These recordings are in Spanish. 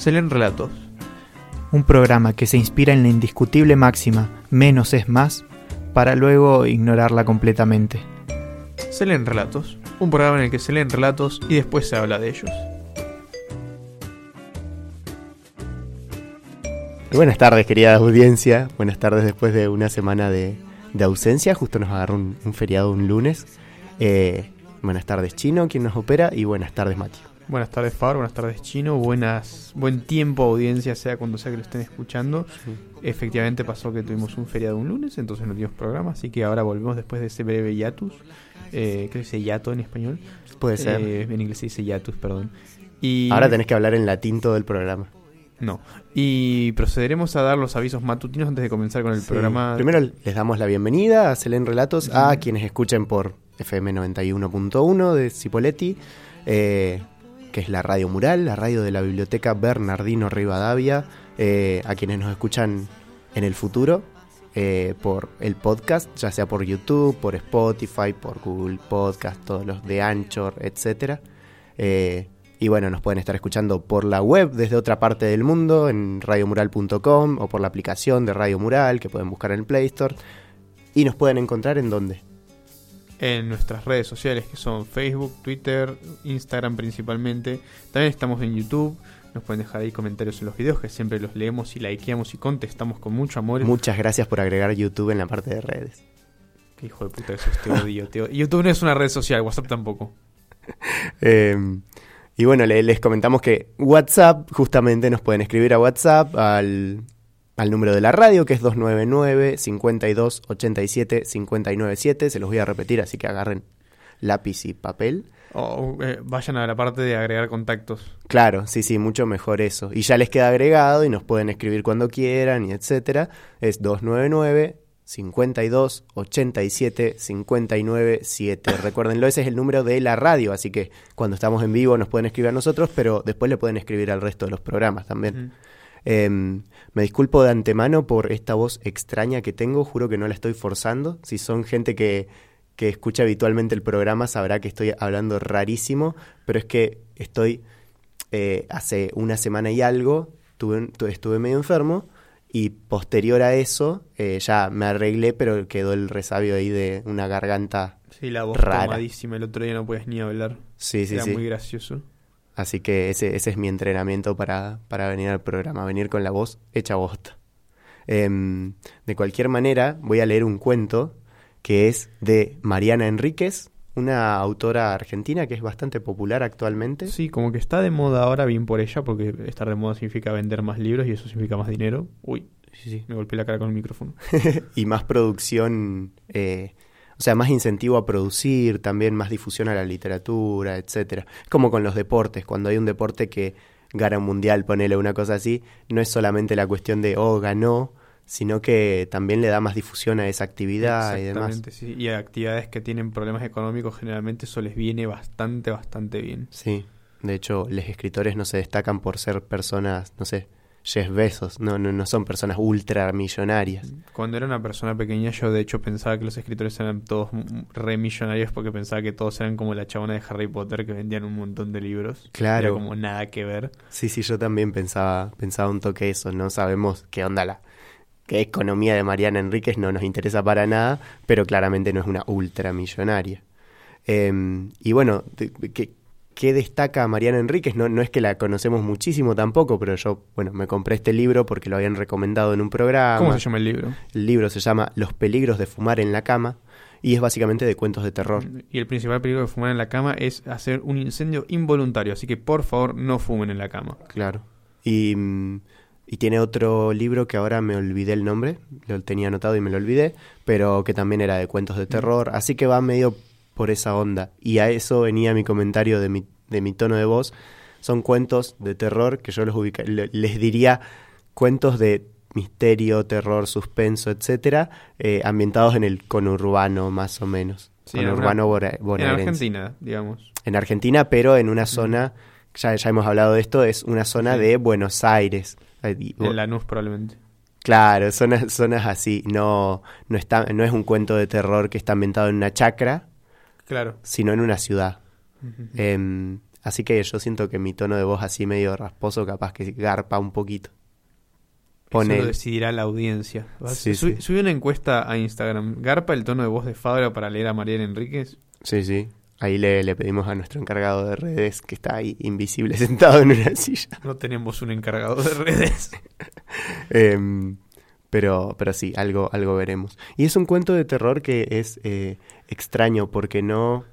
Se leen relatos. Un programa que se inspira en la indiscutible máxima menos es más para luego ignorarla completamente. Se leen relatos. Un programa en el que se leen relatos y después se habla de ellos. Buenas tardes, querida audiencia. Buenas tardes después de una semana de, de ausencia. Justo nos agarró un, feriado un lunes. Eh, buenas tardes, Chino, quien nos opera, y buenas tardes, Mati. Buenas tardes, Fabio. Buenas tardes, Chino. Buenas, buen tiempo, audiencia, sea cuando sea que lo estén escuchando. Efectivamente pasó que tuvimos un feriado un lunes, entonces no tuvimos programa, así que ahora volvemos después de ese breve hiatus. Eh, creo que dice hiato en español. Puede ser. Eh, en inglés se dice hiatus, perdón. Y... Ahora tenés que hablar en latín todo el programa. No. Y procederemos a dar los avisos matutinos antes de comenzar con el Sí. programa. Primero les damos la bienvenida a Selen Relatos a quienes escuchen por FM 91.1 de Cipoletti, eh, que es la radio mural, la radio de la biblioteca Bernardino Rivadavia, eh, a quienes nos escuchan en el futuro eh, por el podcast, ya sea por YouTube, por Spotify, por Google Podcast, todos los de Anchor, etcétera. Eh, y bueno, nos pueden estar escuchando por la web desde otra parte del mundo, en radiomural.com o por la aplicación de Radio Mural que pueden buscar en el Play Store. Y nos pueden encontrar en dónde. En nuestras redes sociales que son Facebook, Twitter, Instagram principalmente. También estamos en YouTube. Nos pueden dejar ahí comentarios en los videos que siempre los leemos y likeamos y contestamos con mucho amor. Muchas gracias por agregar YouTube en la parte de redes. Qué hijo de puta eso, te odio, te odio. YouTube no es una red social, WhatsApp tampoco. Eh, y bueno, le- les comentamos que WhatsApp, justamente nos pueden escribir a WhatsApp al, al número de la radio, que es 299 52 87 597. Se los voy a repetir, así que agarren lápiz y papel. O eh, vayan a la parte de agregar contactos. Claro, sí, sí, mucho mejor eso. Y ya les queda agregado y nos pueden escribir cuando quieran y etcétera. Es 299 52 87 59 7. Recuérdenlo, ese es el número de la radio, así que cuando estamos en vivo nos pueden escribir a nosotros, pero después le pueden escribir al resto de los programas también. Mm. Em, me disculpo de antemano por esta voz extraña que tengo, juro que no la estoy forzando. Si son gente que, que escucha habitualmente el programa sabrá que estoy hablando rarísimo, pero es que estoy eh, hace una semana y algo, tuve, estuve medio enfermo y posterior a eso eh, ya me arreglé, pero quedó el resabio ahí de una garganta. Sí, la voz Rara. tomadísima. El otro día no puedes ni hablar. Sí, sí, Era sí. muy gracioso. Así que ese, ese es mi entrenamiento para, para venir al programa, venir con la voz hecha bosta. Em, de cualquier manera, voy a leer un cuento que es de Mariana Enríquez, una autora argentina que es bastante popular actualmente. Sí, como que está de moda ahora, bien por ella, porque estar de moda significa vender más libros y eso significa más dinero. Uy, Sí, sí. me golpeé la cara con el micrófono. y más producción, eh, o sea, más incentivo a producir, también más difusión a la literatura, etcétera. Es como con los deportes, cuando hay un deporte que gana un mundial, ponele una cosa así, no es solamente la cuestión de, oh, ganó, sino que también le da más difusión a esa actividad y demás. Exactamente, sí. Y a actividades que tienen problemas económicos, generalmente eso les viene bastante, bastante bien. Sí, de hecho, los escritores no se destacan por ser personas, no sé, Jeff Bezos, no, no, no son personas ultramillonarias. Cuando era una persona pequeña, yo de hecho pensaba que los escritores eran todos m- re millonarios porque pensaba que todos eran como la chabona de Harry Potter que vendían un montón de libros. Claro. Era como nada que ver. Sí, sí, yo también pensaba, pensaba un toque eso, no sabemos qué onda la qué economía de Mariana Enríquez no nos interesa para nada, pero claramente no es una ultramillonaria. Eh, y bueno, ¿qué, qué destaca Mariana Enríquez? No, no es que la conocemos muchísimo tampoco, pero yo, bueno, me compré este libro porque lo habían recomendado en un programa. ¿Cómo se llama el libro? El libro se llama Los peligros de fumar en la cama y es básicamente de cuentos de terror. Y el principal peligro de fumar en la cama es hacer un incendio involuntario. Así que por favor no fumen en la cama. Claro. Y, mm, y tiene otro libro que ahora me olvidé el nombre, lo tenía anotado y me lo olvidé, pero que también era de cuentos de terror, así que va medio por esa onda. Y a eso venía mi comentario de mi, de mi tono de voz. Son cuentos de terror que yo los ubica- le- les diría cuentos de misterio, terror, suspenso, etcétera, eh, ambientados en el conurbano más o menos. Sí, conurbano una- En Argentina, digamos. en Argentina, pero en una zona, ya, ya hemos hablado de esto, es una zona Sí. de Buenos Aires. En Lanús probablemente. Claro, zonas, zonas así. No, no, está, no es un cuento de terror que está ambientado en una chacra, Claro. sino en una ciudad. Em, así que yo siento que mi tono de voz así medio rasposo capaz que garpa un poquito. Pone... Eso lo decidirá la audiencia. Sí, subí, una encuesta a Instagram. ¿Garpa el tono de voz de Fabra para leer a Mariela Enríquez? Sí, sí. Ahí le, le, pedimos a nuestro encargado de redes, que está ahí invisible sentado en una silla. No tenemos un encargado de redes. Em, pero, pero sí, algo, algo veremos. Y es un cuento de terror que es eh, extraño porque no,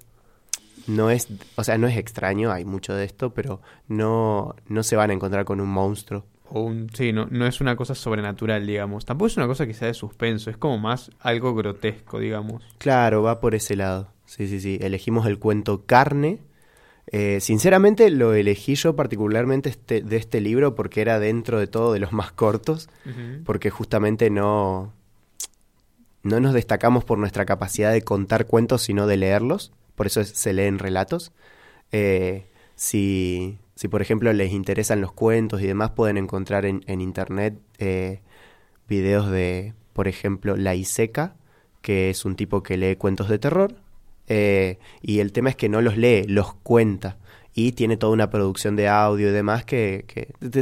no es, o sea, no es extraño, hay mucho de esto, pero no, no se van a encontrar con un monstruo. O un, sí, no, no es una cosa sobrenatural, digamos. Tampoco es una cosa que sea de suspenso, es como más algo grotesco, digamos. Claro, va por ese lado. Sí, sí, sí. Elegimos el cuento Carne. Eh, sinceramente lo elegí yo particularmente este, de este libro porque era dentro de todo de los más cortos, porque justamente no, no nos destacamos por nuestra capacidad de contar cuentos, sino de leerlos, por eso se leen relatos. Eh, si, si, por ejemplo, les interesan los cuentos y demás, pueden encontrar en, internet eh, videos de, por ejemplo, La Iseca, que es un tipo que lee cuentos de terror, eh, y el tema es que no los lee, los cuenta. Y tiene toda una producción de audio y demás que,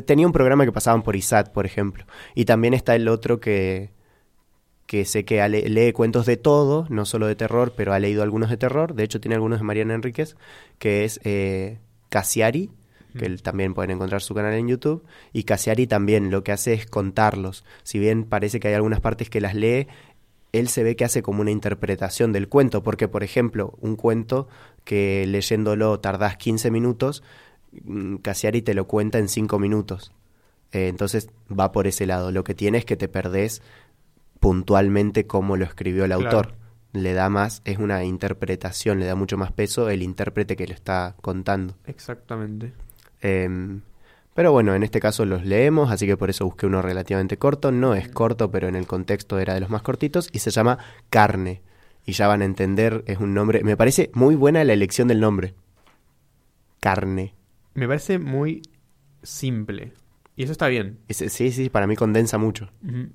tenía un programa que pasaban por ISAT, por ejemplo. Y también está el otro que, que sé que lee cuentos de todo, no solo de terror, pero ha leído algunos de terror. De hecho, tiene algunos de Mariana Enríquez, que es eh, Casiari, que también pueden encontrar su canal en YouTube. Y Casiari también lo que hace es contarlos. Si bien parece que hay algunas partes que las lee, él se ve que hace como una interpretación del cuento, porque por ejemplo, un cuento que leyéndolo tardás 15 minutos, mm, Casiari te lo cuenta en 5 minutos. Eh, entonces va por ese lado. Lo que tiene es que te perdés puntualmente cómo lo escribió el autor. Le da más, es una interpretación, le da mucho más peso el intérprete que lo está contando. Exactamente. Em, pero bueno, en este caso los leemos, así que por eso busqué uno relativamente corto. No es corto, pero en el contexto era de los más cortitos y se llama Carne. Y ya van a entender, es un nombre. Me parece muy buena la elección del nombre. Carne. Me parece muy simple. Y eso está bien. sí, sí, para mí condensa mucho.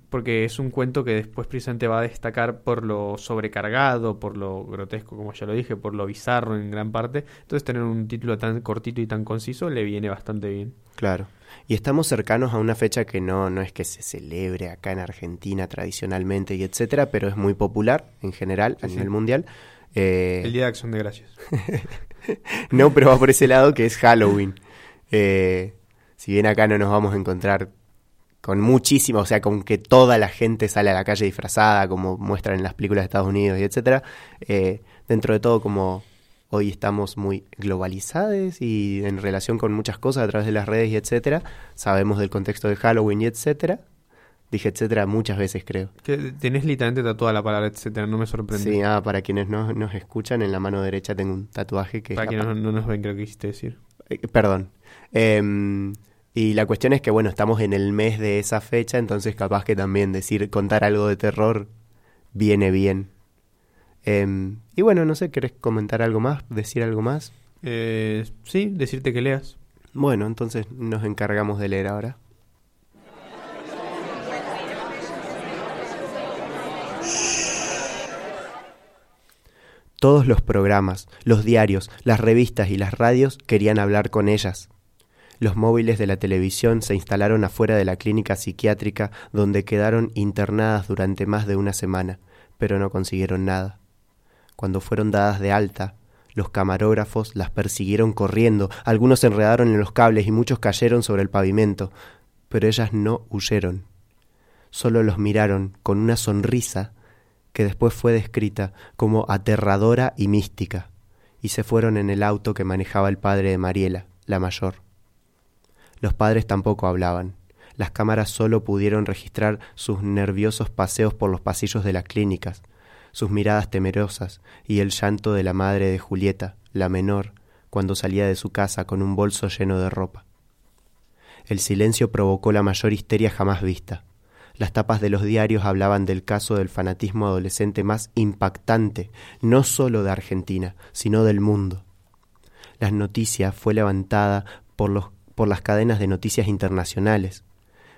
Porque es un cuento que después precisamente va a destacar por lo sobrecargado, por lo grotesco, como ya lo dije, por lo bizarro en gran parte. Entonces tener un título tan cortito y tan conciso le viene bastante bien. Claro. Y estamos cercanos a una fecha que no, no es que se celebre acá en Argentina tradicionalmente y etcétera, pero es muy popular en general a nivel mundial. Eh, El Día de Acción de Gracias. no, pero va por ese lado que es Halloween. Eh, si bien acá no nos vamos a encontrar con muchísimo, o sea, con que toda la gente sale a la calle disfrazada, como muestran en las películas de Estados Unidos y etcétera, eh, dentro de todo como hoy estamos muy globalizados y en relación con muchas cosas a través de las redes y etcétera, sabemos del contexto de Halloween y etcétera. Dije etcétera muchas veces, creo. Que tenés literalmente tatuada la palabra etcétera, no me sorprende. Sí, ah, para quienes no nos escuchan, en la mano derecha tengo un tatuaje que... Para quienes no, nos ven, creo que quisiste decir. Eh, perdón. Eh, y la cuestión es que, bueno, estamos en el mes de esa fecha, entonces capaz que también decir, contar algo de terror viene bien. Em, y bueno, no sé, ¿querés comentar algo más? ¿Decir algo más? Eh, sí, decirte que leas. Bueno, entonces nos encargamos de leer ahora. Todos los programas, los diarios, las revistas y las radios querían hablar con ellas. Los móviles de la televisión se instalaron afuera de la clínica psiquiátrica donde quedaron internadas durante más de una semana, pero no consiguieron nada. Cuando fueron dadas de alta, los camarógrafos las persiguieron corriendo, algunos se enredaron en los cables y muchos cayeron sobre el pavimento, pero ellas no huyeron. Solo los miraron con una sonrisa que después fue descrita como aterradora y mística, y se fueron en el auto que manejaba el padre de Mariela, la mayor. Los padres tampoco hablaban. Las cámaras solo pudieron registrar sus nerviosos paseos por los pasillos de las clínicas, sus miradas temerosas y el llanto de la madre de Julieta, la menor, cuando salía de su casa con un bolso lleno de ropa. El silencio provocó la mayor histeria jamás vista. Las tapas de los diarios hablaban del caso del fanatismo adolescente más impactante, no solo de Argentina, sino del mundo. La noticia fue levantada por los por las cadenas de noticias internacionales.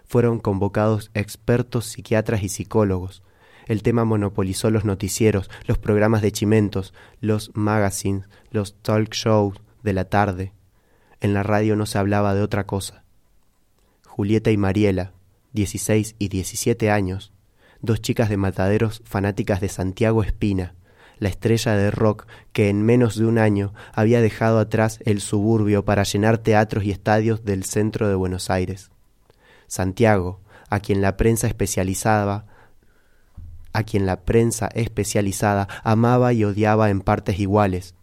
Fueron convocados expertos psiquiatras y psicólogos. El tema monopolizó los noticieros, los programas de chimentos, los magazines, los talk shows de la tarde. En la radio no se hablaba de otra cosa. Julieta y Mariela, 16 y 17 años, dos chicas de mataderos fanáticas de Santiago Espina, la estrella de rock que en menos de un año había dejado atrás el suburbio para llenar teatros y estadios del centro de Buenos Aires. Santiago, a quien la prensa especializada a quien la prensa especializada amaba y odiaba en partes iguales.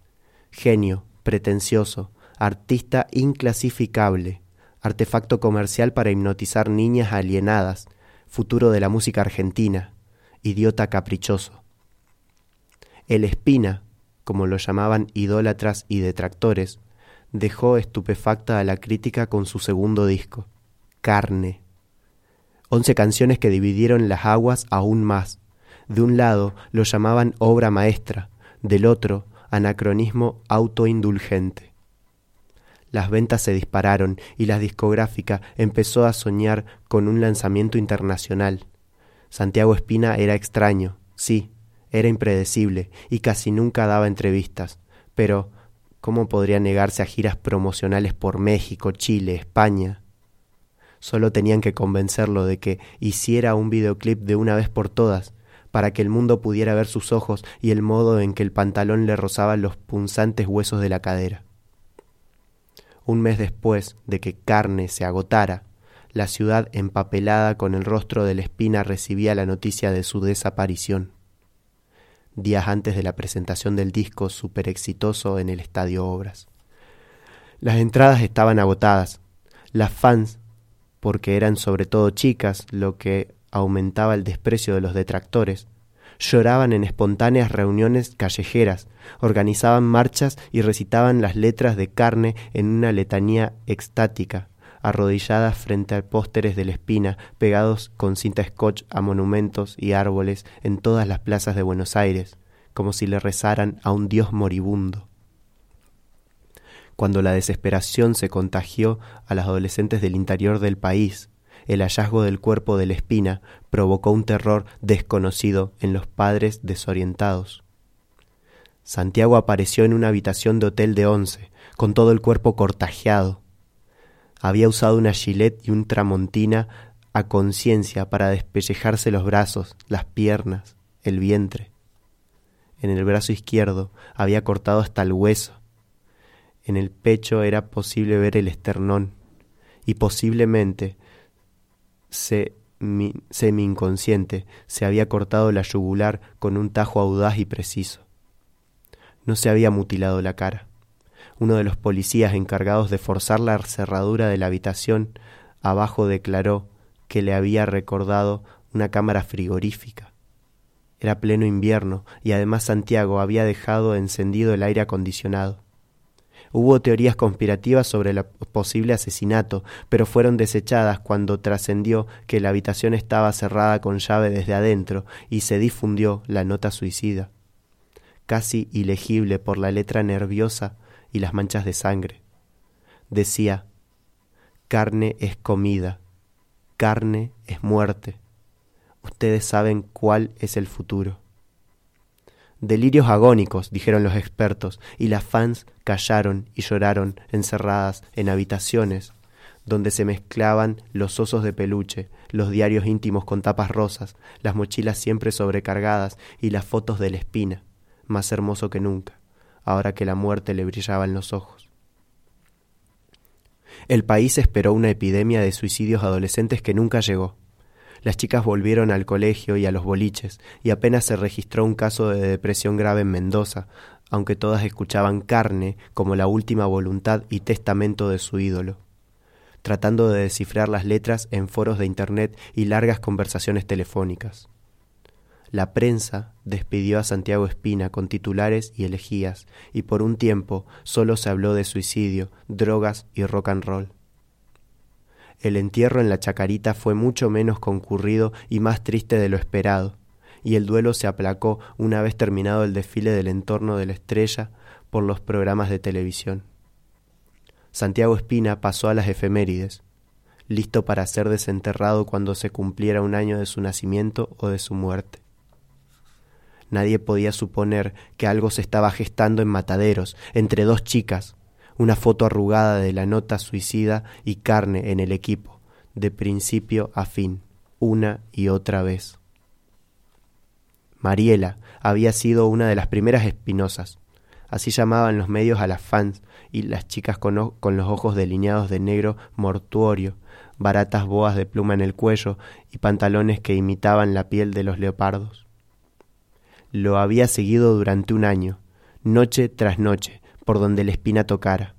Genio, pretencioso, artista inclasificable, artefacto comercial para hipnotizar niñas alienadas, futuro de la música argentina, idiota caprichoso. El Espina, como lo llamaban idólatras y detractores, dejó estupefacta a la crítica con su segundo disco, Carne. Once canciones que dividieron las aguas aún más. De un lado lo llamaban obra maestra, del otro anacronismo autoindulgente. Las ventas se dispararon y la discográfica empezó a soñar con un lanzamiento internacional. Santiago Espina era extraño, sí, era impredecible y casi nunca daba entrevistas, pero ¿cómo podría negarse a giras promocionales por México, Chile, España? Solo tenían que convencerlo de que hiciera un videoclip de una vez por todas, para que el mundo pudiera ver sus ojos y el modo en que el pantalón le rozaba los punzantes huesos de la cadera. Un mes después de que carne se agotara, la ciudad empapelada con el rostro de la espina recibía la noticia de su desaparición días antes de la presentación del disco super exitoso en el Estadio Obras. Las entradas estaban agotadas. Las fans, porque eran sobre todo chicas, lo que aumentaba el desprecio de los detractores, lloraban en espontáneas reuniones callejeras, organizaban marchas y recitaban las letras de carne en una letanía extática, arrodilladas frente a pósteres de la espina pegados con cinta scotch a monumentos y árboles en todas las plazas de Buenos Aires, como si le rezaran a un dios moribundo. Cuando la desesperación se contagió a las adolescentes del interior del país, el hallazgo del cuerpo de la espina provocó un terror desconocido en los padres desorientados. Santiago apareció en una habitación de hotel de once, con todo el cuerpo cortajeado, había usado una gilet y un tramontina a conciencia para despellejarse los brazos, las piernas, el vientre. En el brazo izquierdo había cortado hasta el hueso. En el pecho era posible ver el esternón y posiblemente semi inconsciente se había cortado la yugular con un tajo audaz y preciso. No se había mutilado la cara uno de los policías encargados de forzar la cerradura de la habitación abajo declaró que le había recordado una cámara frigorífica. Era pleno invierno y además Santiago había dejado encendido el aire acondicionado. Hubo teorías conspirativas sobre el posible asesinato, pero fueron desechadas cuando trascendió que la habitación estaba cerrada con llave desde adentro y se difundió la nota suicida. Casi ilegible por la letra nerviosa y las manchas de sangre. Decía, carne es comida, carne es muerte. Ustedes saben cuál es el futuro. Delirios agónicos, dijeron los expertos, y las fans callaron y lloraron encerradas en habitaciones donde se mezclaban los osos de peluche, los diarios íntimos con tapas rosas, las mochilas siempre sobrecargadas y las fotos de la espina, más hermoso que nunca ahora que la muerte le brillaba en los ojos. El país esperó una epidemia de suicidios adolescentes que nunca llegó. Las chicas volvieron al colegio y a los boliches, y apenas se registró un caso de depresión grave en Mendoza, aunque todas escuchaban carne como la última voluntad y testamento de su ídolo, tratando de descifrar las letras en foros de Internet y largas conversaciones telefónicas. La prensa despidió a Santiago Espina con titulares y elegías, y por un tiempo solo se habló de suicidio, drogas y rock and roll. El entierro en la Chacarita fue mucho menos concurrido y más triste de lo esperado, y el duelo se aplacó una vez terminado el desfile del entorno de la estrella por los programas de televisión. Santiago Espina pasó a las efemérides, listo para ser desenterrado cuando se cumpliera un año de su nacimiento o de su muerte. Nadie podía suponer que algo se estaba gestando en Mataderos, entre dos chicas, una foto arrugada de la nota suicida y carne en el equipo, de principio a fin, una y otra vez. Mariela había sido una de las primeras espinosas, así llamaban los medios a las fans y las chicas con, con, los ojos delineados de negro mortuorio, baratas boas de pluma en el cuello y pantalones que imitaban la piel de los leopardos. Lo había seguido durante un año, noche tras noche, por donde la espina tocara.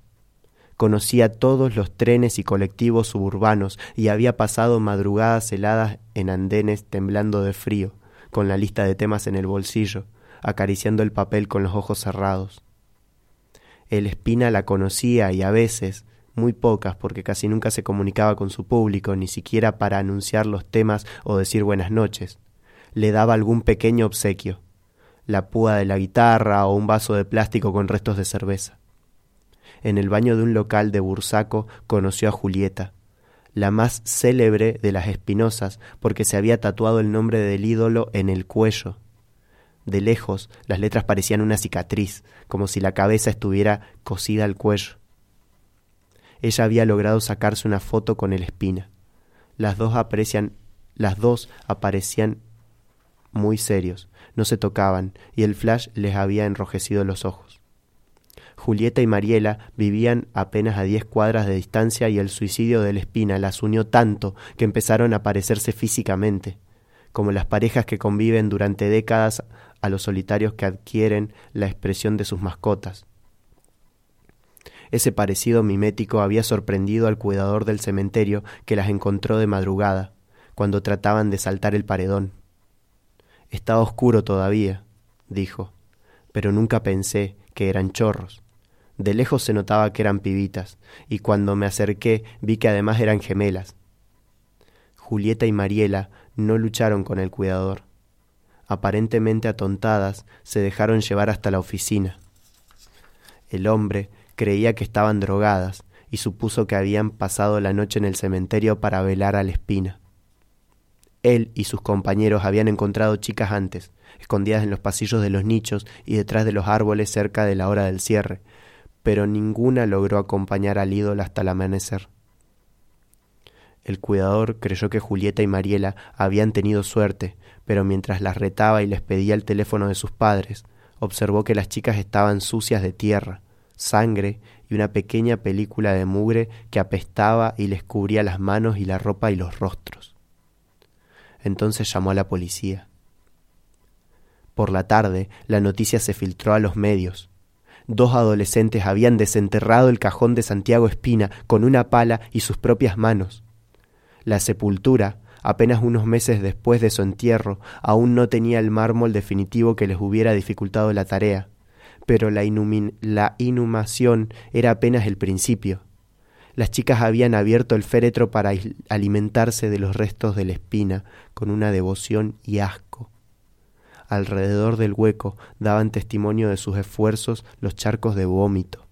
Conocía todos los trenes y colectivos suburbanos y había pasado madrugadas heladas en andenes temblando de frío, con la lista de temas en el bolsillo, acariciando el papel con los ojos cerrados. El Espina la conocía y a veces, muy pocas porque casi nunca se comunicaba con su público, ni siquiera para anunciar los temas o decir buenas noches. Le daba algún pequeño obsequio, la púa de la guitarra o un vaso de plástico con restos de cerveza. En el baño de un local de Bursaco conoció a Julieta, la más célebre de las espinosas, porque se había tatuado el nombre del ídolo en el cuello. De lejos las letras parecían una cicatriz, como si la cabeza estuviera cosida al cuello. Ella había logrado sacarse una foto con el espina. Las dos aprecian, las dos aparecían muy serios, no se tocaban, y el flash les había enrojecido los ojos. Julieta y Mariela vivían apenas a diez cuadras de distancia y el suicidio del Espina las unió tanto que empezaron a parecerse físicamente, como las parejas que conviven durante décadas a los solitarios que adquieren la expresión de sus mascotas. Ese parecido mimético había sorprendido al cuidador del cementerio que las encontró de madrugada, cuando trataban de saltar el paredón. Está oscuro todavía, dijo, pero nunca pensé que eran chorros. De lejos se notaba que eran pibitas, y cuando me acerqué vi que además eran gemelas. Julieta y Mariela no lucharon con el cuidador. Aparentemente atontadas, se dejaron llevar hasta la oficina. El hombre creía que estaban drogadas y supuso que habían pasado la noche en el cementerio para velar a la espina. Él y sus compañeros habían encontrado chicas antes, escondidas en los pasillos de los nichos y detrás de los árboles cerca de la hora del cierre, pero ninguna logró acompañar al ídolo hasta el amanecer. El cuidador creyó que Julieta y Mariela habían tenido suerte, pero mientras las retaba y les pedía el teléfono de sus padres, observó que las chicas estaban sucias de tierra, sangre y una pequeña película de mugre que apestaba y les cubría las manos y la ropa y los rostros. Entonces llamó a la policía. Por la tarde la noticia se filtró a los medios, dos adolescentes habían desenterrado el cajón de Santiago Espina con una pala y sus propias manos. La sepultura, apenas unos meses después de su entierro, aún no tenía el mármol definitivo que les hubiera dificultado la tarea, pero la, inhumación era apenas el principio. Las chicas habían abierto el féretro para alimentarse de los restos de la espina con una devoción y asco alrededor del hueco daban testimonio de sus esfuerzos los charcos de vómito.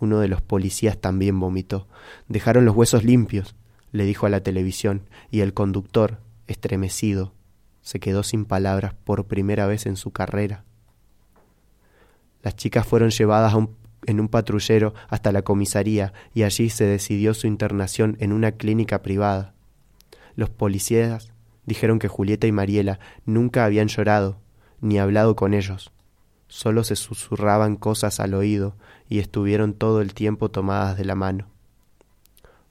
Uno de los policías también vomitó. Dejaron los huesos limpios, le dijo a la televisión, y el conductor, estremecido, se quedó sin palabras por primera vez en su carrera. Las chicas fueron llevadas en un patrullero hasta la comisaría y allí se decidió su internación en una clínica privada. Los policías dijeron que Julieta y Mariela nunca habían llorado ni hablado con ellos. Solo se susurraban cosas al oído y estuvieron todo el tiempo tomadas de la mano.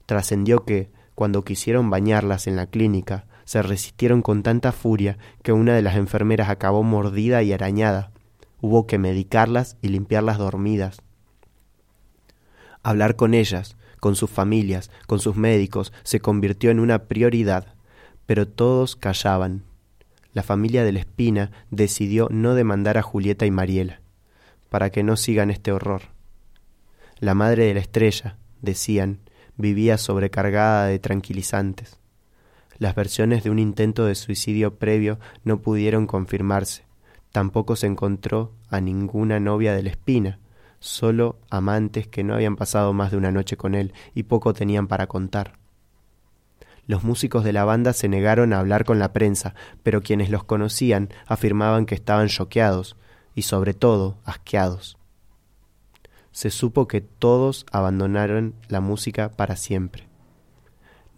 Trascendió que, cuando quisieron bañarlas en la clínica, se resistieron con tanta furia que una de las enfermeras acabó mordida y arañada. Hubo que medicarlas y limpiarlas dormidas. Hablar con ellas, con sus familias, con sus médicos, se convirtió en una prioridad pero todos callaban. La familia de la Espina decidió no demandar a Julieta y Mariela, para que no sigan este horror. La madre de la estrella, decían, vivía sobrecargada de tranquilizantes. Las versiones de un intento de suicidio previo no pudieron confirmarse. Tampoco se encontró a ninguna novia de la espina, solo amantes que no habían pasado más de una noche con él y poco tenían para contar. Los músicos de la banda se negaron a hablar con la prensa, pero quienes los conocían afirmaban que estaban choqueados y sobre todo asqueados. se supo que todos abandonaron la música para siempre.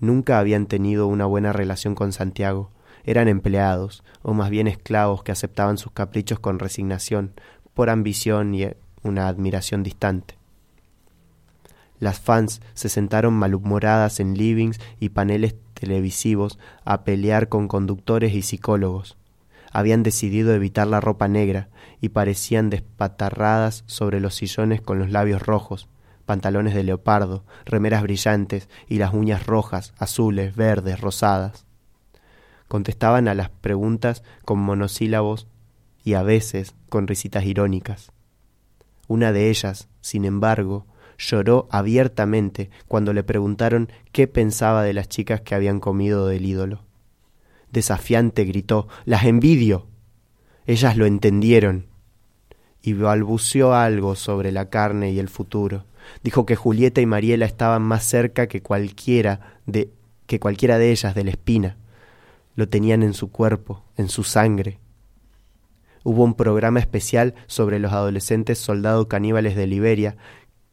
Nunca habían tenido una buena relación con Santiago, eran empleados, o más bien esclavos que aceptaban sus caprichos con resignación, por ambición y una admiración distante. Las fans se sentaron malhumoradas en livings y paneles televisivos a pelear con conductores y psicólogos. Habían decidido evitar la ropa negra y parecían despatarradas sobre los sillones con los labios rojos, pantalones de leopardo, remeras brillantes y las uñas rojas, azules, verdes, rosadas. Contestaban a las preguntas con monosílabos y a veces con risitas irónicas. Una de ellas, sin embargo, lloró abiertamente cuando le preguntaron qué pensaba de las chicas que habían comido del ídolo. Desafiante gritó Las envidio. Ellas lo entendieron y balbuceó algo sobre la carne y el futuro. Dijo que Julieta y Mariela estaban más cerca que cualquiera de que cualquiera de ellas de la espina. Lo tenían en su cuerpo, en su sangre. Hubo un programa especial sobre los adolescentes soldados caníbales de Liberia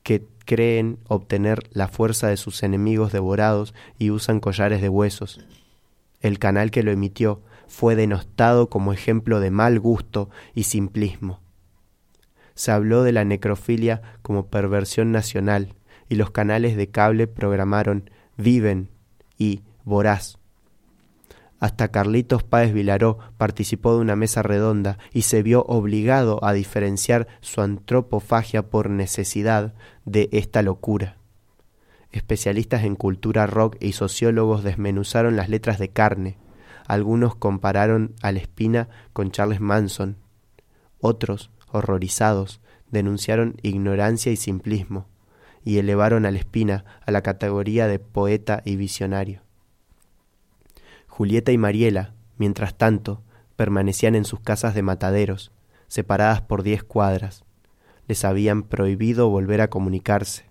que creen obtener la fuerza de sus enemigos devorados y usan collares de huesos. El canal que lo emitió fue denostado como ejemplo de mal gusto y simplismo. Se habló de la necrofilia como perversión nacional y los canales de cable programaron Viven y Voraz hasta Carlitos Páez Vilaró participó de una mesa redonda y se vio obligado a diferenciar su antropofagia por necesidad de esta locura. Especialistas en cultura rock y sociólogos desmenuzaron las letras de carne. Algunos compararon a la espina con Charles Manson. Otros, horrorizados, denunciaron ignorancia y simplismo, y elevaron a la espina a la categoría de poeta y visionario. Julieta y Mariela, mientras tanto, permanecían en sus casas de mataderos, separadas por diez cuadras. Les habían prohibido volver a comunicarse.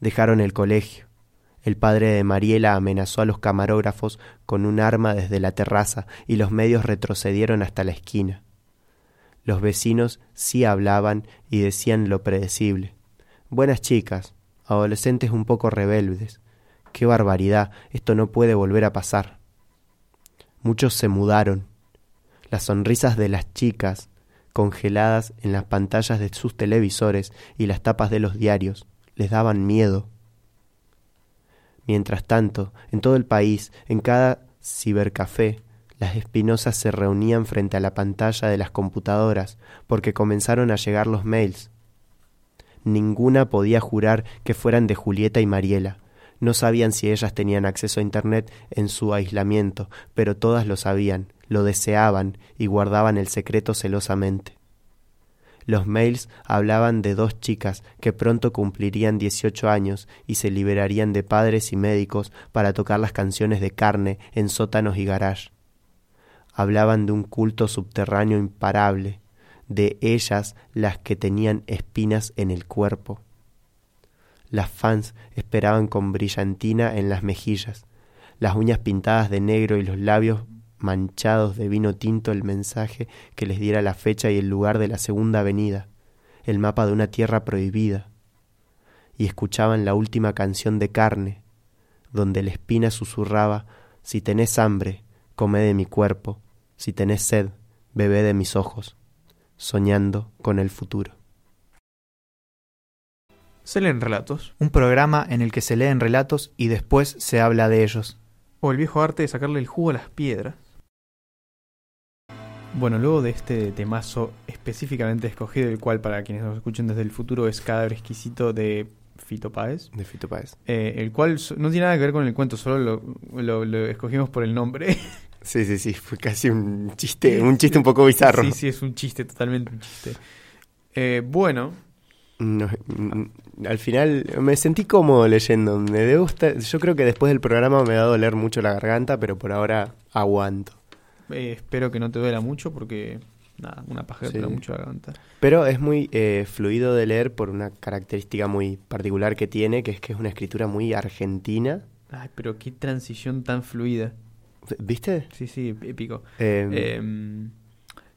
Dejaron el colegio. El padre de Mariela amenazó a los camarógrafos con un arma desde la terraza y los medios retrocedieron hasta la esquina. Los vecinos sí hablaban y decían lo predecible. Buenas chicas, adolescentes un poco rebeldes. Qué barbaridad, esto no puede volver a pasar. Muchos se mudaron. Las sonrisas de las chicas, congeladas en las pantallas de sus televisores y las tapas de los diarios, les daban miedo. Mientras tanto, en todo el país, en cada cibercafé, las espinosas se reunían frente a la pantalla de las computadoras porque comenzaron a llegar los mails. Ninguna podía jurar que fueran de Julieta y Mariela, no sabían si ellas tenían acceso a Internet en su aislamiento, pero todas lo sabían, lo deseaban y guardaban el secreto celosamente. Los mails hablaban de dos chicas que pronto cumplirían dieciocho años y se liberarían de padres y médicos para tocar las canciones de carne en sótanos y garage. Hablaban de un culto subterráneo imparable, de ellas las que tenían espinas en el cuerpo. Las fans esperaban con brillantina en las mejillas, las uñas pintadas de negro y los labios manchados de vino tinto el mensaje que les diera la fecha y el lugar de la segunda avenida, el mapa de una tierra prohibida, y escuchaban la última canción de carne, donde la espina susurraba Si tenés hambre, come de mi cuerpo, si tenés sed, bebé de mis ojos, soñando con el futuro. Se leen relatos. Un programa en el que se leen relatos y después se habla de ellos. O el viejo arte de sacarle el jugo a las piedras. Bueno, luego de este temazo específicamente escogido, el cual para quienes nos escuchen desde el futuro es Cadáver Exquisito de Fito Páez. De Fito Páez. Eh, el cual no tiene nada que ver con el cuento, solo lo, lo, escogimos por el nombre. Sí, sí, sí, fue casi un chiste, un chiste un poco bizarro. Sí, sí, es un chiste, totalmente un chiste. Eh, bueno, no, al final me sentí cómodo leyendo. Me gusta, yo creo que después del programa me va a doler mucho la garganta, pero por ahora aguanto. Eh, espero que no te duela mucho porque nada, una paja sí. mucho la garganta. Pero es muy eh, fluido de leer por una característica muy particular que tiene, que es que es una escritura muy argentina. Ay, pero qué transición tan fluida. ¿Viste? Sí, sí, épico. Eh,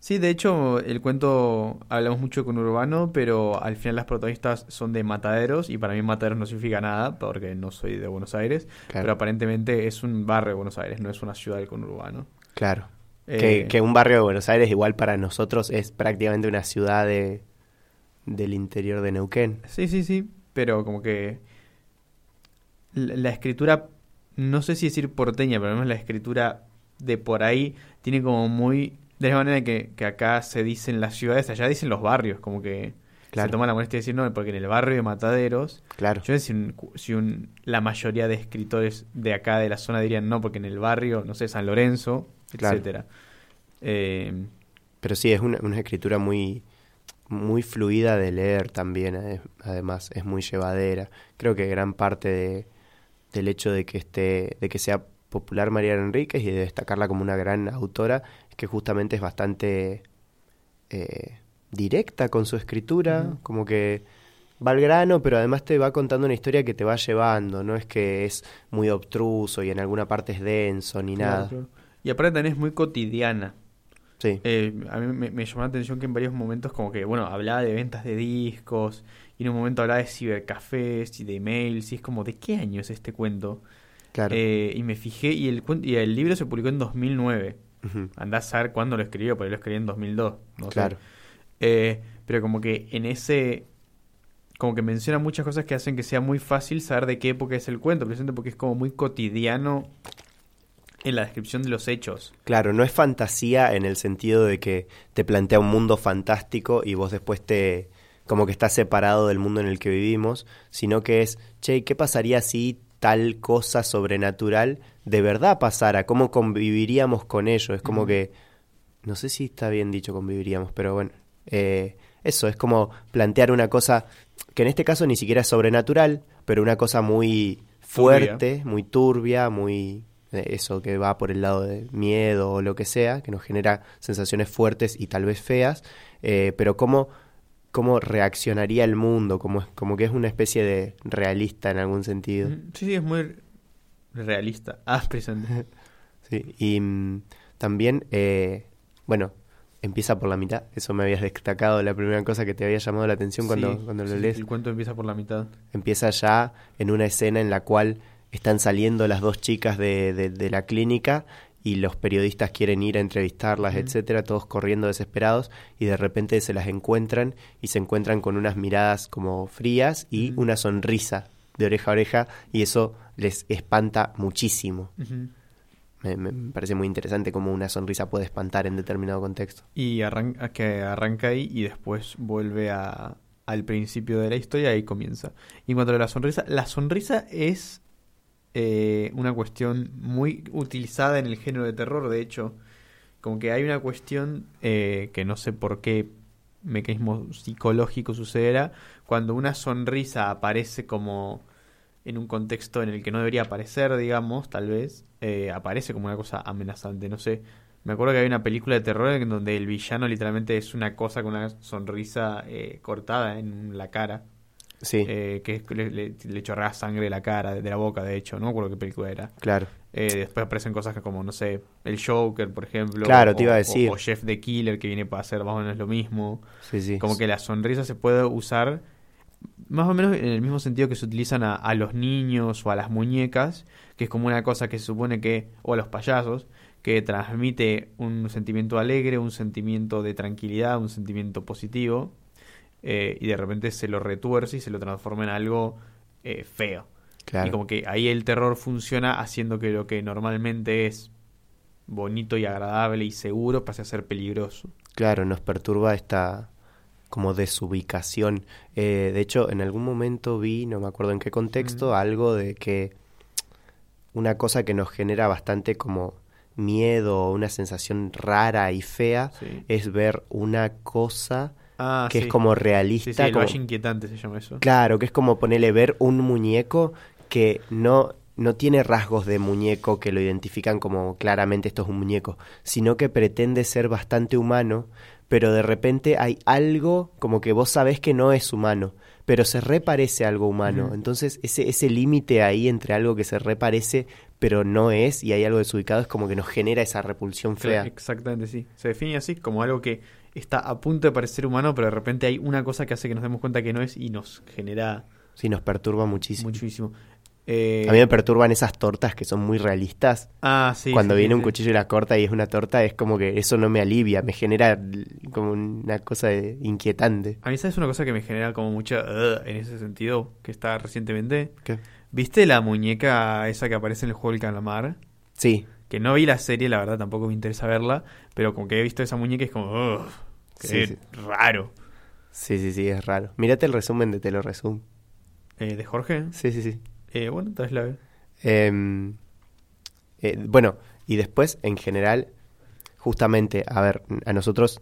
Sí, de hecho, el cuento hablamos mucho con Urbano, pero al final las protagonistas son de mataderos y para mí mataderos no significa nada porque no soy de Buenos Aires, Claro. pero aparentemente es un barrio de Buenos Aires, no es una ciudad del conurbano. Claro. Eh, Que, que un barrio de Buenos Aires igual para nosotros es prácticamente una ciudad de, del interior de Neuquén. Sí, sí, sí, pero como que la, la escritura, no sé si decir porteña, pero al menos la escritura de por ahí tiene como muy... De la manera que, que acá se dicen las ciudades, allá dicen los barrios, como que Claro. se toma la molestia de decir no, porque en el barrio de Mataderos, Claro. yo si, un- si un- la mayoría de escritores de acá de la zona dirían no, porque en el barrio, no sé, San Lorenzo, Claro. etcétera. Eh, Pero sí, es una, una escritura muy, muy fluida de leer también, ade- además, es muy llevadera. Creo que gran parte de, del hecho de que esté, de que sea popular Mariana Enríquez y de destacarla como una gran autora, es que justamente es bastante eh, directa con su escritura, como que va al grano, pero además te va contando una historia que te va llevando, no es que es muy obtruso y en alguna parte es denso ni nada. claro. Y aparte también es muy cotidiana. Sí, Eh, a mí me, me llamó la atención que en varios momentos como que, bueno, hablaba de ventas de discos y en un momento hablaba de cibercafés y de emails y es como, ¿de qué año es este cuento? Claro. Eh, y me fijé y el, y el libro se publicó en 2009. Ujú, Andá a saber cuándo lo escribió, porque lo escribió en 2002. No sé. Claro. Eh, pero como que en ese... Como que menciona muchas cosas que hacen que sea muy fácil saber de qué época es el cuento, precisamente porque es como muy cotidiano en la descripción de los hechos. Claro, no es fantasía en el sentido de que te plantea un mundo fantástico y vos después te como que estás separado del mundo en el que vivimos, sino que es, che, ¿qué pasaría si tal cosa sobrenatural de verdad pasara? ¿Cómo conviviríamos con ello? Es como que, no sé si está bien dicho conviviríamos, pero bueno, eh, eso es como plantear una cosa que en este caso ni siquiera es sobrenatural, pero una cosa muy fuerte, muy turbia, muy eh, eso que va por el lado de miedo o lo que sea, que nos genera sensaciones fuertes y tal vez feas, eh, pero cómo, cómo reaccionaría el mundo, como, es- como que es una especie de realista en algún sentido. Ujú. Sí, sí, es muy realista. Ah, presente. Sí, y mm, también, eh, bueno, empieza por la mitad, eso me habías destacado, la primera cosa que te había llamado la atención cuando, Sí, cuando lo sí, lees. El cuento empieza por la mitad. empieza ya en una escena en la cual están saliendo las dos chicas de, de- de la clínica y los periodistas quieren ir a entrevistarlas, etcétera, todos corriendo desesperados y de repente se las encuentran y se encuentran con unas miradas como frías y una sonrisa de oreja a oreja y eso les espanta muchísimo. Me, me parece muy interesante cómo una sonrisa puede espantar en determinado contexto. Y arranca, que arranca ahí y después vuelve a, al principio de la historia y ahí comienza. Y en cuanto a la sonrisa, la sonrisa es eh, una cuestión muy utilizada en el género de terror, de hecho. Como que hay una cuestión eh, que no sé por qué mecanismo psicológico sucederá, cuando una sonrisa aparece como en un contexto en el que no debería aparecer, digamos, tal vez, eh, aparece como una cosa amenazante, no sé. Me acuerdo que hay una película de terror en donde el villano literalmente es una cosa con una sonrisa cortada en la cara, Sí, eh, que le, le, le chorrea sangre de la cara, de la boca, de hecho, no me acuerdo qué película era. claro. Eh, después aparecen cosas que como, no sé, el Joker, por ejemplo. Claro, o- te iba a o- decir. O, Jeff the Killer, que viene para hacer más o menos lo mismo. Sí, sí. Como que la sonrisa se puede usar más o menos en el mismo sentido que se utilizan a, a los niños o a las muñecas, que es como una cosa que se supone que, o a los payasos, que transmite un sentimiento alegre, un sentimiento de tranquilidad, un sentimiento positivo, eh, y de repente se lo retuerce y se lo transforma en algo eh, feo. claro. Y como que ahí el terror funciona haciendo que lo que normalmente es bonito y agradable y seguro pase a ser peligroso. Claro, nos perturba esta como desubicación. Eh, de hecho, en algún momento vi, no me acuerdo en qué contexto, algo de que una cosa que nos genera bastante como miedo, una sensación rara y fea, Sí. es ver una cosa Ah, que sí. es como realista. sí, el como- valle inquietante se llama eso. Claro, que es como ponerle ver un muñeco que no, no tiene rasgos de muñeco que lo identifican como claramente esto es un muñeco, sino que pretende ser bastante humano, pero de repente hay algo como que vos sabés que no es humano, pero se reparece a algo humano. Entonces, ese, ese límite ahí entre algo que se reparece, pero no es, y hay algo desubicado, es como que nos genera esa repulsión fea. Exactamente, sí. Se define así como algo que está a punto de parecer humano, pero de repente hay una cosa que hace que nos demos cuenta que no es y nos genera Sí, nos perturba muchísimo. muchísimo. Eh, A mí me perturban esas tortas que son muy realistas. ah, sí. Cuando sí, viene sí, un cuchillo y la corta y es una torta, es como que eso no me alivia, me genera como una cosa de- inquietante. A mí, ¿sabes una cosa que me genera como mucha "Ugh", en ese sentido? Que está recientemente. ¿Qué? ¿Viste la muñeca esa que aparece en el juego del calamar? Sí, Que no vi la serie, la verdad tampoco me interesa verla, pero como que he visto esa muñeca es como, "Ugh, qué Sí, sí. raro. sí, sí, sí, es raro. Mírate el resumen de Te lo resumo. Eh, ¿De Jorge? Sí, sí, sí. Eh, bueno, entonces la veo. Em, eh, bueno, y después, en general, justamente, a ver, a nosotros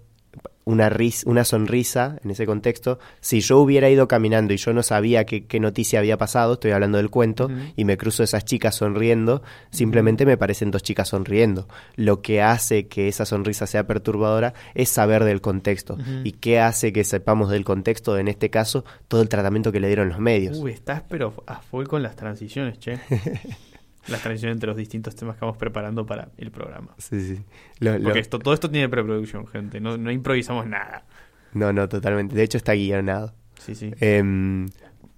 una, ris- una sonrisa en ese contexto, si yo hubiera ido caminando y yo no sabía qué, qué noticia había pasado, estoy hablando del cuento, y me cruzo esas chicas sonriendo, simplemente me parecen dos chicas sonriendo. Lo que hace que esa sonrisa sea perturbadora es saber del contexto. ¿Y qué hace que sepamos del contexto? En este caso, todo el tratamiento que le dieron los medios. Uy, estás pero a full con las transiciones, che. las transiciones entre los distintos temas que vamos preparando para el programa. Sí, sí. Lo- lo- Porque esto, todo esto tiene preproducción, gente. No, no improvisamos nada. No, no, totalmente. De hecho, está guionado. Sí, sí. Em,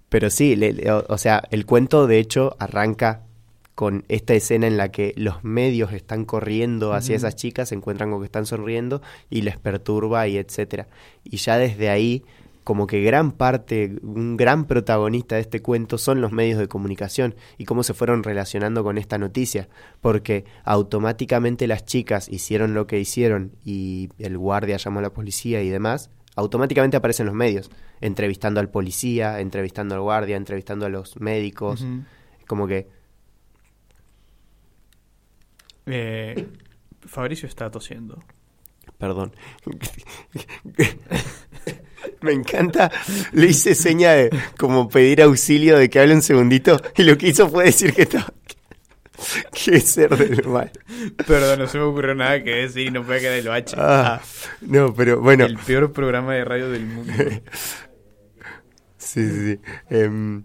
pero sí, le- le- o, o sea, el cuento de hecho arranca con esta escena en la que los medios están corriendo hacia esas chicas, se encuentran con que están sonriendo y les perturba y etcétera. Y ya desde ahí, como que gran parte, un gran protagonista de este cuento son los medios de comunicación y cómo se fueron relacionando con esta noticia, porque automáticamente las chicas hicieron lo que hicieron y el guardia llamó a la policía y demás, automáticamente aparecen los medios, entrevistando al policía, entrevistando al guardia, entrevistando a los médicos, como que Eh, Fabricio está tosiendo. Perdón. Me encanta. Le hice seña de como pedir auxilio de que hable un segundito y lo que hizo fue decir que estaba... Qué ser del mal. Perdón, no se me ocurrió nada que decir, no puede quedar el bache. Ah, Ah, no, pero bueno. El peor programa de radio del mundo. Sí, sí, sí. Em,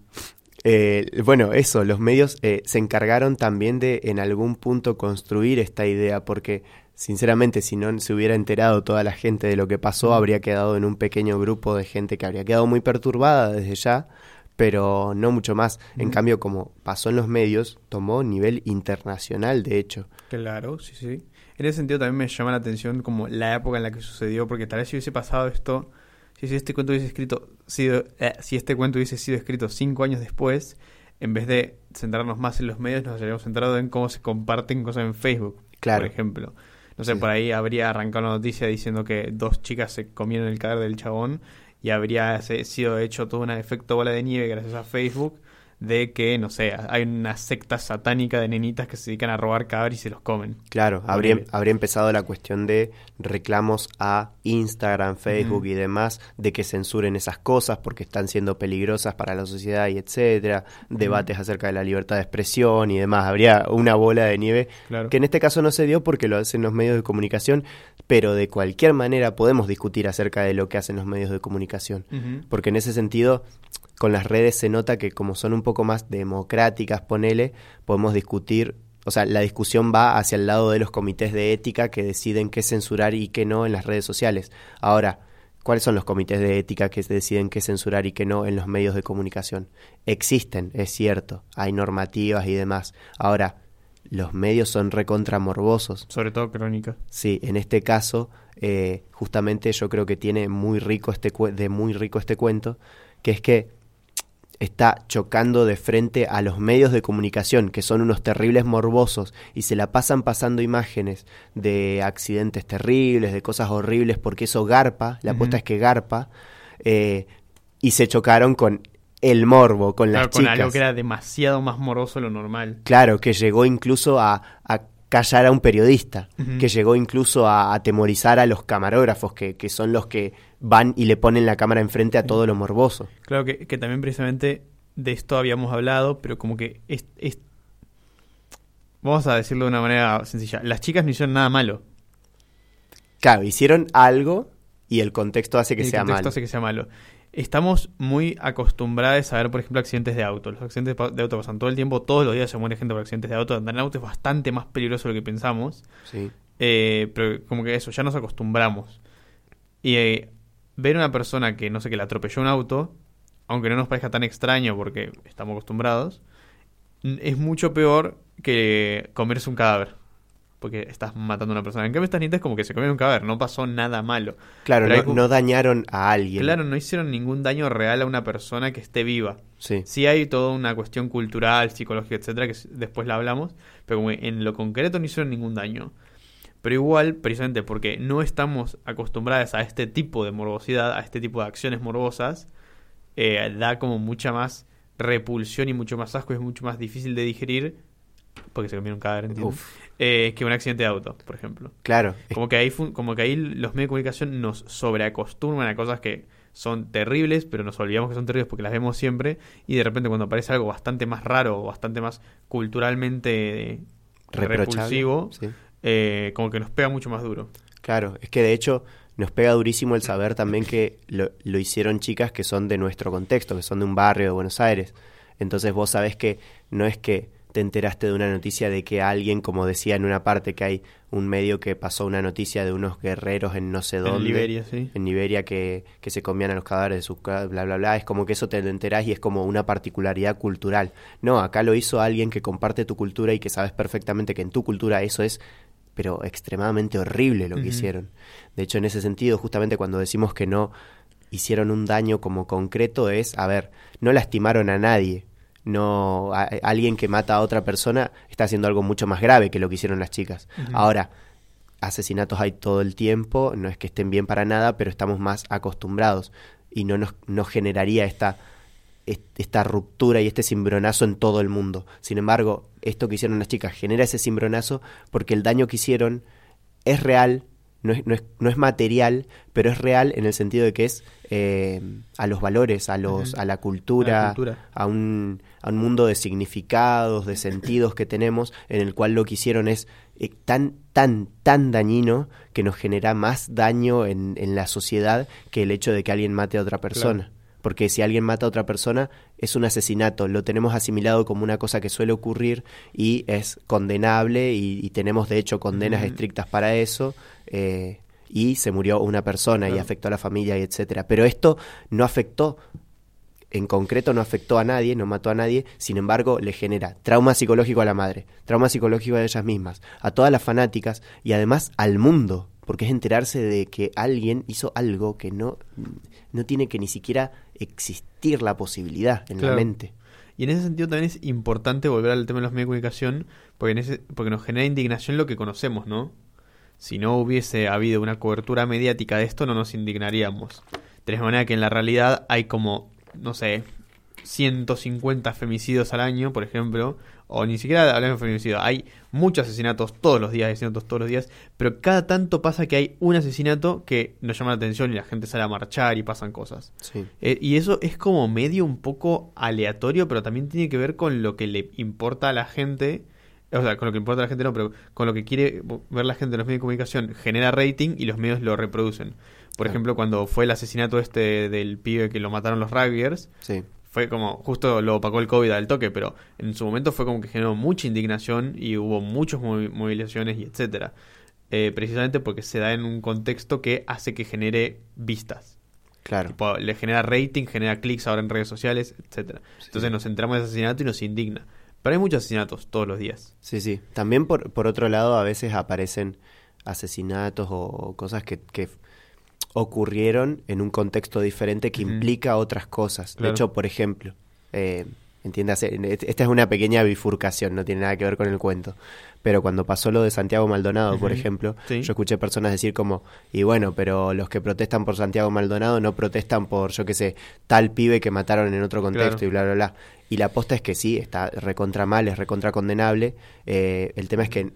eh, bueno, eso, los medios eh, se encargaron también de en algún punto construir esta idea, porque sinceramente si no se hubiera enterado toda la gente de lo que pasó, habría quedado en un pequeño grupo de gente que habría quedado muy perturbada desde ya, pero no mucho más. En cambio, como pasó en los medios, tomó nivel internacional, de hecho. Claro, sí, sí. En ese sentido también me llama la atención como la época en la que sucedió, porque tal vez si hubiese pasado esto, si, si este cuento hubiese escrito, sido, eh, si este cuento hubiese sido escrito cinco años después, en vez de centrarnos más en los medios, nos habríamos centrado en cómo se comparten cosas en Facebook, Claro. por ejemplo. No sé, Sí. por ahí habría arrancado la noticia diciendo que dos chicas se comieron el cadáver del chabón y habría sido hecho todo un efecto bola de nieve gracias a Facebook de que, no sé, hay una secta satánica de nenitas que se dedican a robar cadáveres y se los comen. Claro, habría, habría empezado la cuestión de reclamos a Instagram, Facebook y demás, de que censuren esas cosas porque están siendo peligrosas para la sociedad y etcétera, debates acerca de la libertad de expresión y demás. Habría una bola de nieve Claro. que en este caso no se dio porque lo hacen los medios de comunicación, pero de cualquier manera podemos discutir acerca de lo que hacen los medios de comunicación. Porque en ese sentido, con las redes se nota que como son un poco más democráticas, ponele, podemos discutir, o sea, la discusión va hacia el lado de los comités de ética que deciden qué censurar y qué no en las redes sociales. Ahora, ¿cuáles son los comités de ética que deciden qué censurar y qué no en los medios de comunicación? Existen, es cierto, hay normativas y demás. Ahora, los medios son recontra morbosos. Sobre todo crónica. Sí, en este caso, eh, justamente yo creo que tiene muy rico este cue- de muy rico este cuento, que es que está chocando de frente a los medios de comunicación, que son unos terribles morbosos, y se la pasan pasando imágenes de accidentes terribles, de cosas horribles, porque eso garpa, la apuesta es que garpa, eh, y se chocaron con el morbo, con las Claro, con chicas. algo que era demasiado más moroso de lo normal. Claro, que llegó incluso a, a callar a un periodista, que llegó incluso a atemorizar a los camarógrafos, que, que son los que van y le ponen la cámara enfrente a todo lo morboso. Claro que, que también precisamente de esto habíamos hablado, pero como que es, es- Vamos a decirlo de una manera sencilla. Las chicas no hicieron nada malo. Claro, hicieron algo y el contexto hace que el sea contexto malo. hace que sea malo. Estamos muy acostumbrados a ver, por ejemplo, accidentes de auto. Los accidentes de auto pasan todo el tiempo, todos los días se muere gente por accidentes de auto. Andar en auto es bastante más peligroso de lo que pensamos. Sí. Eh, pero como que eso, ya nos acostumbramos. Y eh, ver a una persona que, no sé, que le atropelló un auto, aunque no nos parezca tan extraño porque estamos acostumbrados, es mucho peor que comerse un cadáver. Porque estás matando a una persona. En cambio, estas nietas como que se comieron un cadáver, no pasó nada malo. Claro, no, hay como- no dañaron a alguien. Claro, no hicieron ningún daño real a una persona que esté viva. Sí. Sí hay toda una cuestión cultural, psicológica, etcétera, que después la hablamos, pero como en lo concreto no hicieron ningún daño. Pero igual, precisamente porque no estamos acostumbrados a este tipo de morbosidad, a este tipo de acciones morbosas, eh, da como mucha más repulsión y mucho más asco, y es mucho más difícil de digerir, porque se comieron cadáver, ¿entiendes? Uf, Eh, que un accidente de auto, por ejemplo. claro. Como que ahí como que ahí los medios de comunicación nos sobreacostumbran a cosas que son terribles, pero nos olvidamos que son terribles porque las vemos siempre y de repente cuando aparece algo bastante más raro o bastante más culturalmente repulsivo, Sí. eh, como que nos pega mucho más duro. Claro, es que de hecho nos pega durísimo el saber también que lo, lo hicieron chicas que son de nuestro contexto, que son de un barrio de Buenos Aires. Entonces vos sabés que no es que te enteraste de una noticia de que alguien, como decía en una parte, que hay un medio que pasó una noticia de unos guerreros en no sé dónde. En Liberia, sí. en Liberia que, que se comían a los cadáveres de sus bla bla bla, es como que eso te enterás y es como una particularidad cultural. No, acá lo hizo alguien que comparte tu cultura y que sabes perfectamente que en tu cultura eso es pero extremadamente horrible lo que hicieron. De hecho, en ese sentido, justamente cuando decimos que no hicieron un daño como concreto es, a ver, no lastimaron a nadie. No, a- a- alguien que mata a otra persona está haciendo algo mucho más grave que lo que hicieron las chicas. Ahora, asesinatos hay todo el tiempo, no es que estén bien para nada, pero estamos más acostumbrados y no nos, generaría esta, est- esta ruptura y este cimbronazo en todo el mundo. Sin embargo, esto que hicieron las chicas genera ese cimbronazo porque el daño que hicieron es real, no es, no es, no es material, pero es real en el sentido de que es eh, a los valores, a, los, Ujú. a la cultura, A la cultura. a un, a un mundo de significados, de sentidos que tenemos, en el cual lo que hicieron es eh, tan, tan, tan dañino que nos genera más daño en, en la sociedad que el hecho de que alguien mate a otra persona. Porque si alguien mata a otra persona es un asesinato, lo tenemos asimilado como una cosa que suele ocurrir y es condenable y, y tenemos de hecho condenas estrictas para eso. eh, y se murió una persona y afectó a la familia y etcétera. Pero esto no afectó en concreto no afectó a nadie, no mató a nadie, sin embargo le genera trauma psicológico a la madre, trauma psicológico a ellas mismas, a todas las fanáticas y además al mundo, porque es enterarse de que alguien hizo algo que no, no tiene que ni siquiera existir la posibilidad en Claro. la mente. Y en ese sentido también es importante volver al tema de los medios de comunicación, porque, en ese, porque nos genera indignación lo que conocemos, ¿no? Si no hubiese habido una cobertura mediática de esto, no nos indignaríamos. De la manera que en la realidad hay como, no sé, 150 femicidios al año, por ejemplo, o ni siquiera hablamos de femicidio, hay muchos asesinatos todos los días, asesinatos todos los días, pero cada tanto pasa que hay un asesinato que nos llama la atención y la gente sale a marchar y pasan cosas. Sí. Eh, y eso es como medio un poco aleatorio, pero también tiene que ver con lo que le importa a la gente. O sea, con lo que importa a la gente no, pero con lo que quiere ver la gente en los medios de comunicación. Genera rating y los medios lo reproducen. Por ejemplo, cuando fue el asesinato este del pibe que lo mataron los rugbyers, Sí. Fue como, justo lo opacó el COVID al toque, pero en su momento fue como que generó mucha indignación y hubo muchas movi- movilizaciones y etcétera. Eh, precisamente porque se da en un contexto que hace que genere vistas. Claro. Tipo, le genera rating, genera clics ahora en redes sociales, etcétera. Entonces nos enteramos de ese asesinato y nos indigna. Pero hay muchos asesinatos todos los días. Sí, sí. También por, por otro lado a veces aparecen asesinatos o cosas que, que ocurrieron en un contexto diferente que implica otras cosas. Claro. De hecho, por ejemplo, eh, entiéndase, esta es una pequeña bifurcación, no tiene nada que ver con el cuento. Pero cuando pasó lo de Santiago Maldonado, por ejemplo, Sí. yo escuché personas decir como, y bueno, pero los que protestan por Santiago Maldonado no protestan por, yo qué sé, tal pibe que mataron en otro contexto Claro. y bla, bla, bla. Y la aposta es que sí, está recontra mal, es recontra condenable. Eh, el tema es que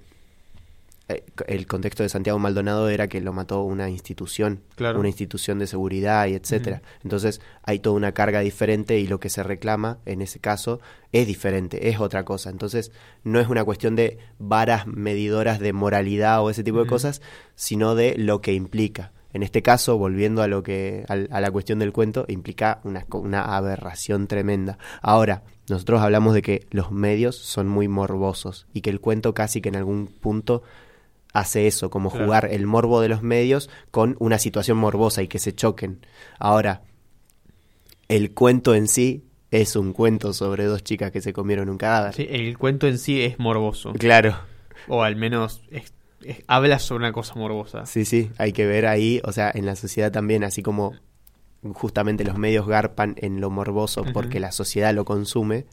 el contexto de Santiago Maldonado era que lo mató una institución, Claro. una institución de seguridad y etcétera. Entonces hay toda una carga diferente y lo que se reclama en ese caso es diferente, es otra cosa. Entonces no es una cuestión de varas medidoras de moralidad o ese tipo de cosas, sino de lo que implica. En este caso, volviendo a lo que al- a, la cuestión del cuento, implica una, una aberración tremenda. Ahora, nosotros hablamos de que los medios son muy morbosos y que el cuento casi que en algún punto hace eso, como Claro. jugar el morbo de los medios con una situación morbosa y que se choquen. Ahora, el cuento en sí es un cuento sobre dos chicas que se comieron un cadáver. Sí, el cuento en sí es morboso. Claro, O al menos es- es- habla sobre una cosa morbosa. sí, sí, hay que ver ahí, o sea, en la sociedad también, así como justamente los medios garpan en lo morboso porque la sociedad lo consume,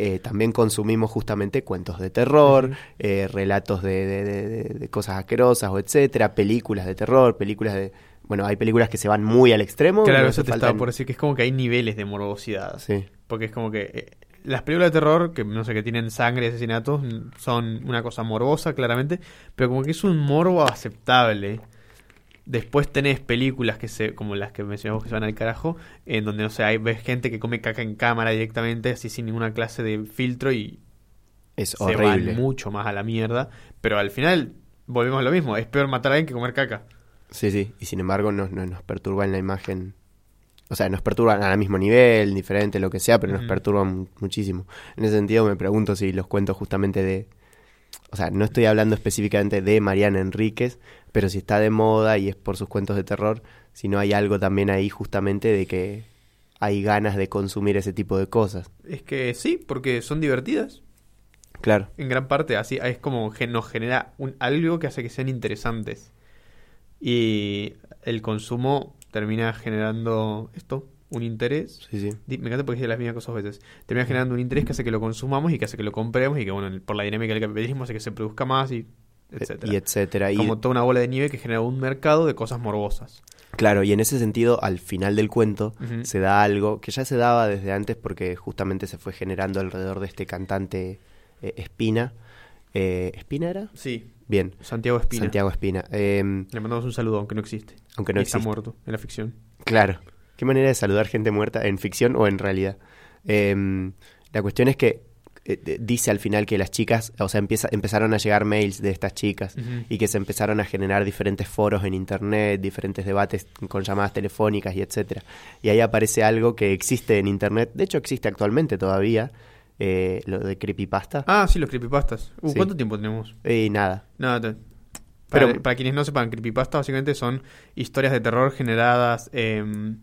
eh, también consumimos justamente cuentos de terror, eh, relatos de, de- de- de- cosas asquerosas o etcétera, películas de terror, películas de... Bueno, hay películas que se van muy al extremo. Claro, no eso te falta estaba por decir que es como que hay niveles de morbosidad. Sí, Porque es como que eh, las películas de terror, que no sé, que tienen sangre y asesinatos, son una cosa morbosa, claramente, pero como que es un morbo aceptable. Después tenés películas que se, como las que mencionamos que se van al carajo, en donde, no sé, hay ves gente que come caca en cámara directamente, así sin ninguna clase de filtro y es se horrible. van mucho más a la mierda. Pero al final, volvemos a lo mismo, es peor matar a alguien que comer caca. Sí, sí, y sin embargo no, no- nos perturba en la imagen. O sea, nos perturban al mismo nivel, diferente, lo que sea, pero nos Ujú. perturban muchísimo. En ese sentido me pregunto si los cuentos justamente de... O sea, no estoy hablando específicamente de Mariana Enríquez, pero si está de moda y es por sus cuentos de terror, si no hay algo también ahí justamente de que hay ganas de consumir ese tipo de cosas. Es que sí, porque son divertidas. Claro, en gran parte así es como que nos genera un, algo que hace que sean interesantes y el consumo termina generando esto un interés sí, sí. Me encanta porque dice las mismas cosas a veces termina generando un interés que hace que lo consumamos y que hace que lo compremos y que bueno por la dinámica del capitalismo hace que se produzca más y etcétera Y etcétera. Y, como toda una bola de nieve que genera un mercado de cosas morbosas Claro, y en ese sentido, al final del cuento, se da algo que ya se daba desde antes porque justamente se fue generando alrededor de este cantante eh, Espina. Eh, ¿Espina era? sí Bien, Santiago Espina Santiago Espina. Em, le mandamos un saludo aunque no existe aunque no Y está existe. muerto en la ficción Claro. Qué manera de saludar gente muerta en ficción o en realidad. Em, la cuestión es que eh, dice al final que las chicas, o sea, empieza, empezaron a llegar mails de estas chicas y que se empezaron a generar diferentes foros en internet, diferentes debates con llamadas telefónicas y etcétera. Y ahí aparece algo que existe en internet, de hecho existe actualmente todavía, eh, lo de creepypasta. ah sí los creepypastas uh, Sí. ¿cuánto tiempo tenemos? Y nada, te- para, Pero- para quienes no sepan, creepypasta básicamente son historias de terror generadas em,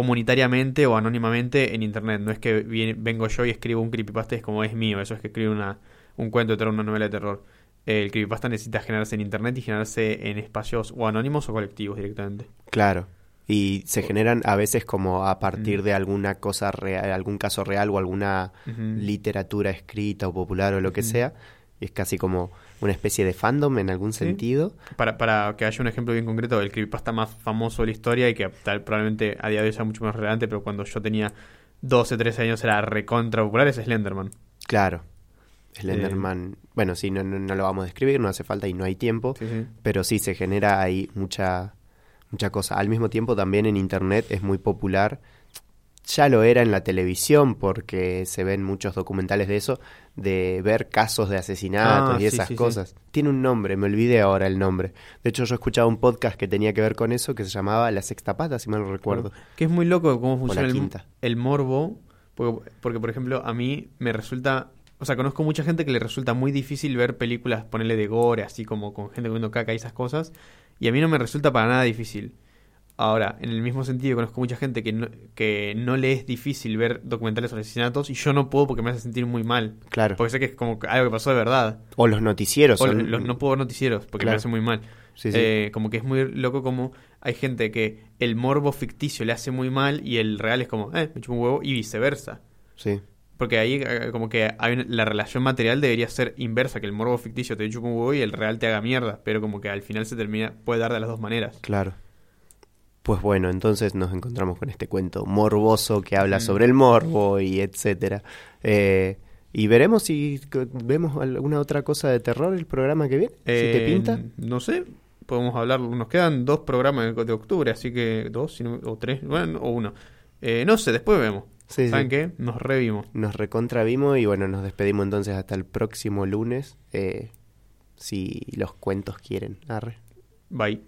comunitariamente o anónimamente en internet. No es que viene- vengo yo y escribo un creepypasta y es como es mío, eso es que escribo una, un cuento de terror, una novela de terror. El creepypasta necesita generarse en internet y generarse en espacios o anónimos o colectivos directamente. claro. Y se generan a veces como a partir de alguna cosa real, algún caso real o alguna literatura escrita o popular o lo que sea. Y es casi como una especie de fandom en algún Sí. sentido. Para, para que haya un ejemplo bien concreto, el creepypasta más famoso de la historia y que tal, probablemente a día de hoy sea mucho más relevante, pero cuando yo tenía 12, 13 años era recontra popular, es Slenderman. Claro. Slenderman. Bueno, sí, no, no, no lo vamos a describir, no hace falta y no hay tiempo. Sí, sí. Pero sí, se genera ahí mucha, mucha cosa. Al mismo tiempo también en Internet es muy popular. Ya lo era en la televisión porque se ven muchos documentales de eso, de ver casos de asesinatos Ah, y esas sí, sí. cosas. Tiene un nombre, me olvidé ahora el nombre. De hecho, yo escuchaba un podcast que tenía que ver con eso que se llamaba La Sexta Pata, si mal no recuerdo. Que es muy loco cómo funciona el, quinta. el morbo. Porque, porque, por ejemplo, a mí me resulta. O sea, conozco mucha gente que le resulta muy difícil ver películas, ponerle de gore, así como con gente comiendo caca y esas cosas. Y a mí no me resulta para nada difícil. Ahora, en el mismo sentido, conozco mucha gente que no, que no le es difícil ver documentales sobre asesinatos y yo no puedo porque me hace sentir muy mal. Claro. Porque sé que es como algo que pasó de verdad. O los noticieros. O son- los- no puedo ver noticieros porque me hace muy mal. Sí, sí. Eh, como que es muy loco como hay gente que el morbo ficticio le hace muy mal y el real es como, eh, me chupo un huevo y viceversa. sí. Porque ahí eh, como que hay una- la relación material debería ser inversa, que el morbo ficticio te chupa un huevo y el real te haga mierda, pero como que al final se termina, puede dar de las dos maneras. Claro. Pues bueno, entonces nos encontramos con este cuento morboso que habla Mm. sobre el morbo y etcétera. Eh, y veremos si vemos alguna otra cosa de terror el programa que viene. si te Eh, pinta. No sé, podemos hablar, nos quedan dos programas de, de octubre, así que dos si no- o tres, bueno, o uno. Eh, no sé, después vemos. Sí, ¿Saben sí. qué? Nos revimos. Nos recontravimos y bueno, nos despedimos entonces hasta el próximo lunes. eh, si los cuentos quieren. Arre. Bye.